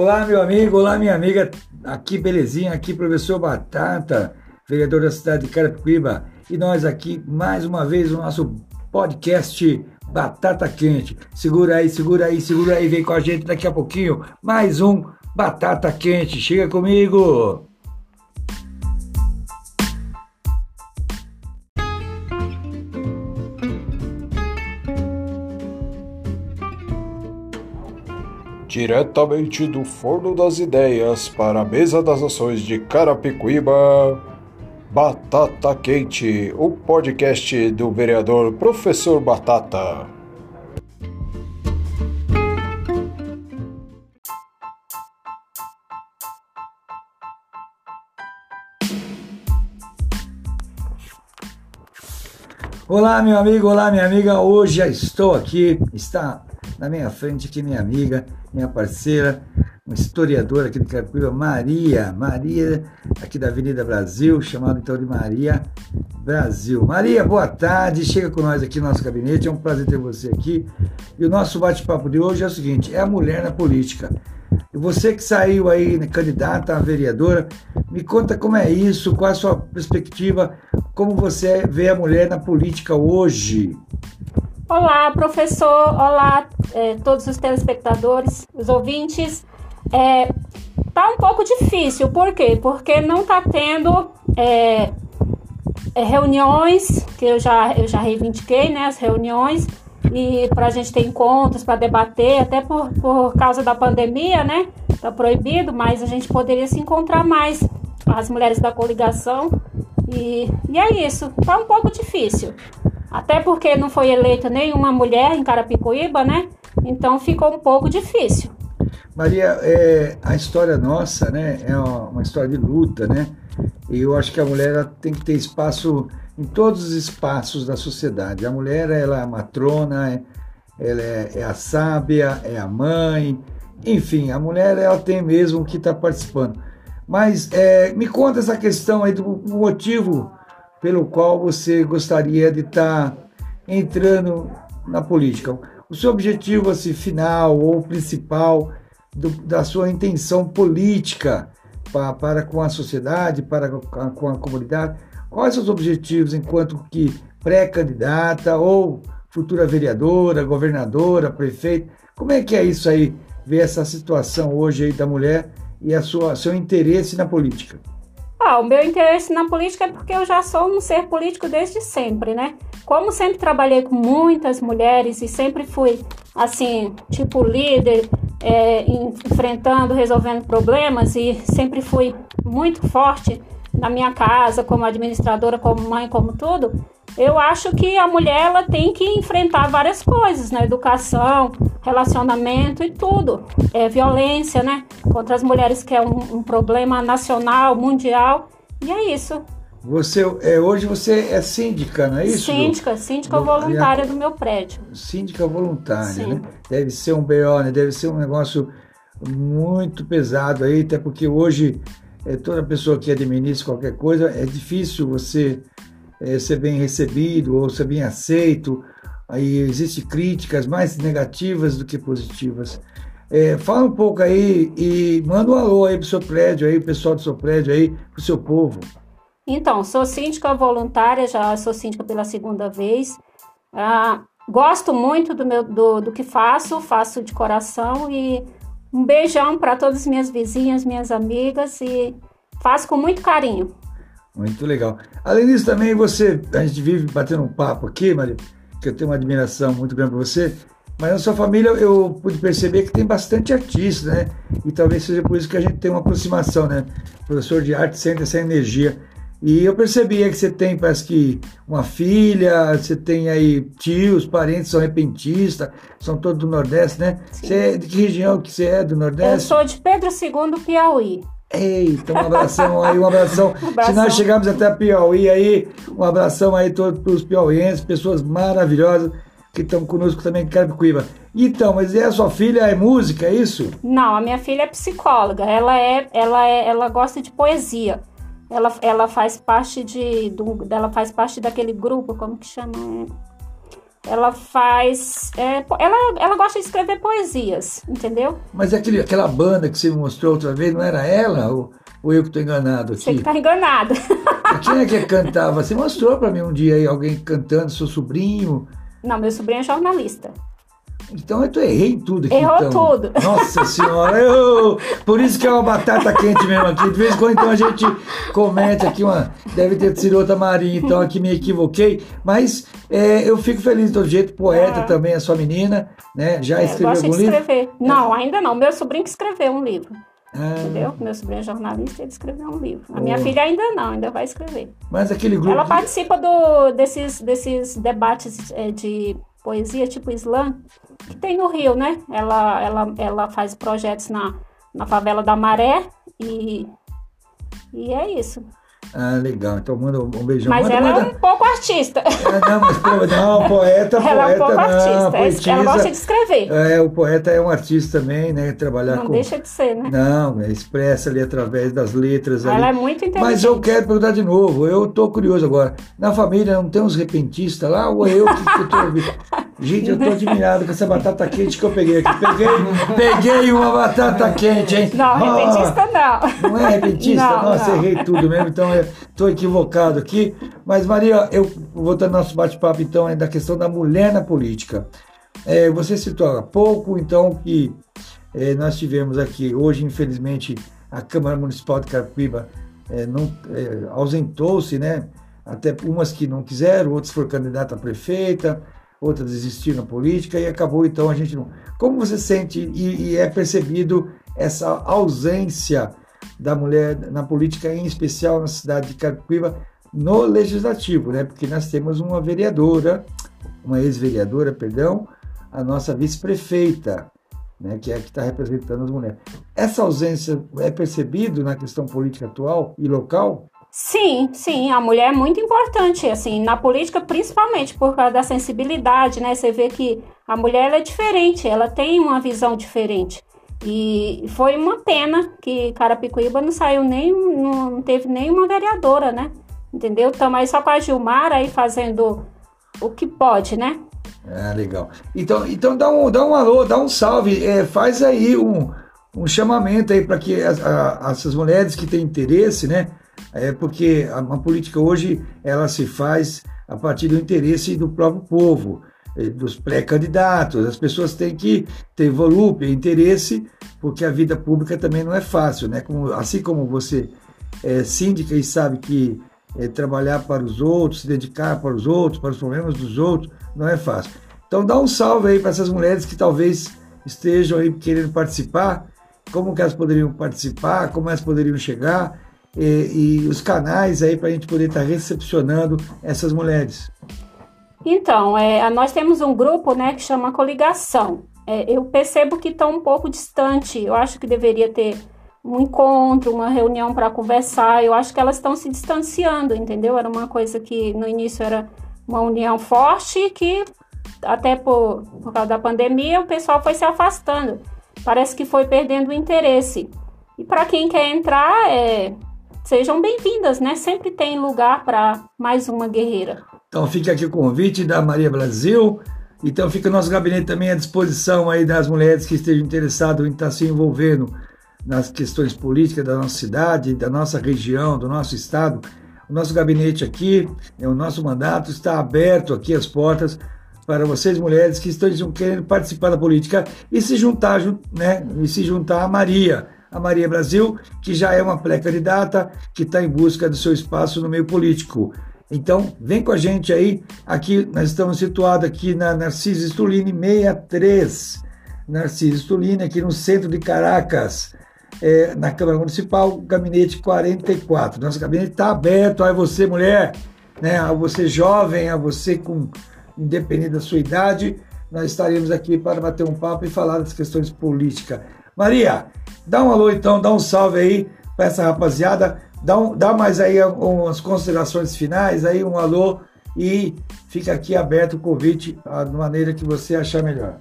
Olá, meu amigo, olá, minha amiga. Aqui, belezinha, aqui, professor Batata, vereador da cidade de Carapicuíba. E nós aqui, mais uma vez, no nosso podcast Batata Quente. Segura aí, segura aí, segura aí, vem com a gente daqui a pouquinho. Mais um Batata Quente. Chega comigo! Diretamente do Forno das Ideias para a Mesa das Nações de Carapicuíba, Batata Quente, o podcast do vereador Professor Batata. Olá, meu amigo, olá, minha amiga. Hoje estou aqui, está na minha frente aqui minha amiga, minha parceira, uma historiadora aqui de Carapicuíba, Maria, Maria, aqui da Avenida Brasil, chamada então de Maria Brasil. Maria, boa tarde, chega com nós aqui no nosso gabinete, é um prazer ter você aqui. E o nosso bate-papo de hoje é o seguinte, é a mulher na política. E você que saiu aí né, candidata a vereadora, me conta como é isso, qual a sua perspectiva, como você vê a mulher na política hoje. Olá, professor. Olá, é, todos os telespectadores, os ouvintes. É, tá um pouco difícil, por quê? Porque não tá tendo é, é, reuniões, que eu já, eu já reivindiquei, né, as reuniões, e para a gente ter encontros, para debater, até por, por causa da pandemia, né, tá proibido, mas a gente poderia se encontrar mais, as mulheres da coligação, e, e é isso, tá um pouco difícil. Até porque não foi eleita nenhuma mulher em Carapicuíba, né? Então ficou um pouco difícil. Maria, é, a história nossa, né, é uma história de luta, né? E eu acho que a mulher tem que ter espaço em todos os espaços da sociedade. A mulher, ela é a matrona, é, ela é, é a sábia, é a mãe, enfim, a mulher, ela tem mesmo que estar tá participando. Mas é, me conta essa questão aí do motivo pelo qual você gostaria de estar entrando na política. O seu objetivo assim, final ou principal do, da sua intenção política para, para com a sociedade, para com a comunidade, quais os objetivos enquanto que pré-candidata ou futura vereadora, governadora, prefeito? Como é que é isso aí, ver essa situação hoje aí da mulher e a sua seu interesse na política? Ah, o meu interesse na política é porque eu já sou um ser político desde sempre, né? Como sempre trabalhei com muitas mulheres e sempre fui, assim, tipo líder, é, enfrentando, resolvendo problemas e sempre fui muito forte na minha casa, como administradora, como mãe, como tudo. Eu acho que a mulher ela tem que enfrentar várias coisas né? educação, relacionamento e tudo. É violência, né? Contra as mulheres, que é um, um problema nacional, mundial. E é isso. Você é, hoje você é síndica, não é isso? Síndica, síndica do, voluntária do meu prédio. Síndica voluntária, Sim. né? Deve ser um BO, né? Deve ser um negócio muito pesado aí, até porque hoje é, toda pessoa que administra qualquer coisa é difícil você é, ser bem recebido ou ser bem aceito. Aí existem críticas mais negativas do que positivas. É, fala um pouco aí e manda um alô aí pro seu prédio aí, pessoal do seu prédio aí, pro seu povo. Então, sou síndica voluntária, já sou síndica pela segunda vez. Ah, gosto muito do, meu, do, do que faço, faço de coração e um beijão para todas as minhas vizinhas, minhas amigas e faço com muito carinho. Muito legal. Além disso, também você, a gente vive batendo um papo aqui, Maria, que eu tenho uma admiração muito grande por você, mas na sua família eu pude perceber que tem bastante artista, né? E talvez seja por isso que a gente tem uma aproximação, né? Professor de arte sente essa energia. E eu percebi que você tem, parece que uma filha, você tem aí tios, parentes são repentistas, são todos do Nordeste, né? Sim. Você é de que região que você é do Nordeste? Eu sou de Pedro II, Piauí. Eita, um abração aí, um abração. um abração. Se nós chegarmos até a Piauí aí, um abração aí todos para os piauienses, pessoas maravilhosas que estão conosco também em Carapicuíba. Então, mas e a sua filha é música, é isso? Não, a minha filha é psicóloga. Ela é, ela é, ela gosta de poesia. Ela, ela faz parte de, do, ela faz parte daquele grupo, como que chama? Ela faz. É, ela, ela gosta de escrever poesias, entendeu? Mas aquele, aquela banda que você mostrou outra vez, não era ela? Ou, ou eu que estou enganado aqui? Você que tá enganado. Quem é que cantava? Você mostrou para mim um dia aí alguém cantando, seu sobrinho. Não, meu sobrinho é jornalista. Então eu errei tudo aqui. Errou então. tudo. Nossa senhora, eu, por isso que é uma batata quente mesmo aqui. De vez em quando então a gente comete aqui uma. Deve ter sido outra Marinha, então aqui me equivoquei. Mas é, eu fico feliz de todo jeito. Poeta ah. também, a sua menina, né? Já é, escreveu algum livro? escrever. Não, ainda não. Meu sobrinho que escreveu um livro. Ah. Entendeu? Meu sobrinho é jornalista ele escreveu um livro. A minha oh. filha ainda não, ainda vai escrever. Mas aquele grupo. Ela participa do, desses, desses debates é, de poesia tipo slam que tem no Rio, né? Ela, ela, ela faz projetos na, na favela da Maré e, e é isso. Ah, legal. Então manda um beijão. Mas manda, ela manda... é um pouco artista. É, não, mas não, poeta, ela poeta, é um pouco não, artista. poetisa, ela gosta de escrever. É, o poeta é um artista também, né? Trabalhar não com... deixa de ser, né? Não, é, expressa ali através das letras. Ela ali. é muito inteligente. Mas eu quero perguntar de novo, eu tô curioso agora. Na família não tem uns repentistas lá ou é eu que, tô ouvindo? Gente, eu tô admirado com essa batata quente que eu peguei aqui. Peguei, peguei uma batata quente, hein? Não, repentista não. Não é repentista? Não, Nossa, não. errei tudo mesmo, então eu tô equivocado aqui. Mas, Maria, eu voltando ao nosso bate-papo, então, é da questão da mulher na política. É, você citou há pouco, então, que é, nós tivemos aqui, hoje, infelizmente, a Câmara Municipal de Carapiba é, é, ausentou-se, né? Até umas que não quiseram, outras foram candidatas a prefeita, outras desistiram da política e acabou então a gente não. Como você sente e, e é percebido essa ausência da mulher na política, em especial na cidade de Carapiba, no legislativo, né? Porque nós temos uma vereadora, uma ex-vereadora, perdão, a nossa vice-prefeita, né? Que é a que está representando as mulheres. Essa ausência é percebido na questão política atual e local? Sim, sim, a mulher é muito importante, assim, na política principalmente por causa da sensibilidade, né? Você vê que a mulher é diferente, ela tem uma visão diferente. E foi uma pena que Carapicuíba não saiu nem, não teve nenhuma vereadora, né? Entendeu? Estamos aí só com a Gilmar aí fazendo o que pode, né? Ah, legal. Então, então dá, um, dá um alô, dá um salve, é, faz aí um, um chamamento aí para que as, a, essas mulheres que têm interesse, né? É porque a, a política hoje ela se faz a partir do interesse do próprio povo, eh, dos pré-candidatos. As pessoas têm que ter volúpia, interesse, porque a vida pública também não é fácil, né? Como, assim como você é síndica e sabe que é, trabalhar para os outros, se dedicar para os outros, para os problemas dos outros, não é fácil. Então dá um salve aí para essas mulheres que talvez estejam aí querendo participar, como que elas poderiam participar, como elas poderiam chegar e, e os canais aí para a gente poder estar tá recepcionando essas mulheres. Então, é, nós temos um grupo né, que chama Coligação. É, eu percebo que estão um pouco distante. Eu acho que deveria ter um encontro, uma reunião para conversar. Eu acho que elas estão se distanciando, entendeu? Era uma coisa que no início era uma união forte que até por, por causa da pandemia o pessoal foi se afastando. Parece que foi perdendo o interesse. E para quem quer entrar, é, sejam bem-vindas, né? Sempre tem lugar para mais uma guerreira. Então fica aqui o convite da Maria Brasil. Então fica o nosso gabinete também à disposição aí das mulheres que estejam interessadas em estar se envolvendo nas questões políticas da nossa cidade, da nossa região, do nosso estado. O nosso gabinete aqui, é o nosso mandato está aberto aqui as portas para vocês mulheres que estão querendo participar da política e se juntar, né, e se juntar a Maria, a Maria Brasil, que já é uma pré-candidata que está em busca do seu espaço no meio político. Então, vem com a gente aí. Aqui nós estamos situados aqui na Narciso Stulini 63. Narciso Stulini, aqui no centro de Caracas, é, na Câmara Municipal, gabinete 44. Nosso gabinete está aberto a você, mulher, né, a você jovem, a você com independente da sua idade. Nós estaremos aqui para bater um papo e falar das questões políticas. Maria, dá um alô então, dá um salve aí para essa rapaziada. Dá, um, dá mais aí umas considerações finais, aí um alô e fica aqui aberto o convite da maneira que você achar melhor.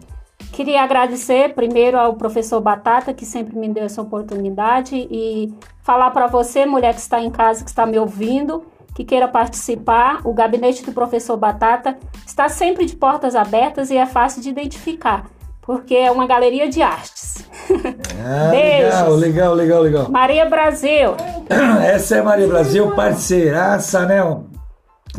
Queria agradecer primeiro ao professor Batata, que sempre me deu essa oportunidade, e falar para você, mulher que está em casa, que está me ouvindo, que queira participar, o gabinete do professor Batata está sempre de portas abertas e é fácil de identificar, porque é uma galeria de artes. Ah, legal, legal, legal, legal. Maria Brasil. Essa é Maria Brasil, parceiraça, né?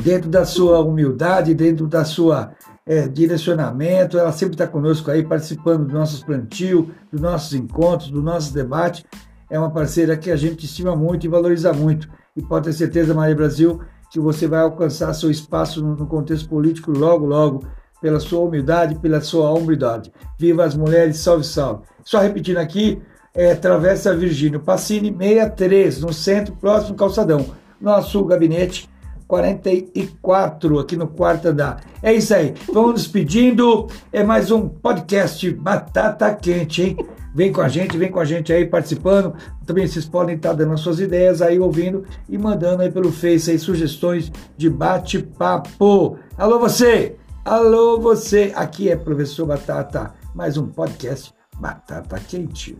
Dentro da sua humildade, dentro da sua é, direcionamento, ela sempre está conosco aí, participando dos nossos plantios, dos nossos encontros, do nosso debate. É uma parceira que a gente estima muito e valoriza muito. E pode ter certeza, Maria Brasil, que você vai alcançar seu espaço no contexto político logo, logo, pela sua humildade, pela sua humildade. Viva as mulheres, salve, salve. Só repetindo aqui, é, Travessa Virgínio Passini 63, no centro, próximo calçadão. Nosso gabinete 44 aqui no quarto andar. É isso aí. Vamos nos pedindo. É mais um podcast Batata Quente, hein? Vem com a gente, vem com a gente aí participando. Também vocês podem estar dando as suas ideias aí, ouvindo e mandando aí pelo Face aí sugestões de bate-papo. Alô você! Alô você! Aqui é Professor Batata, mais um podcast Batata Quente.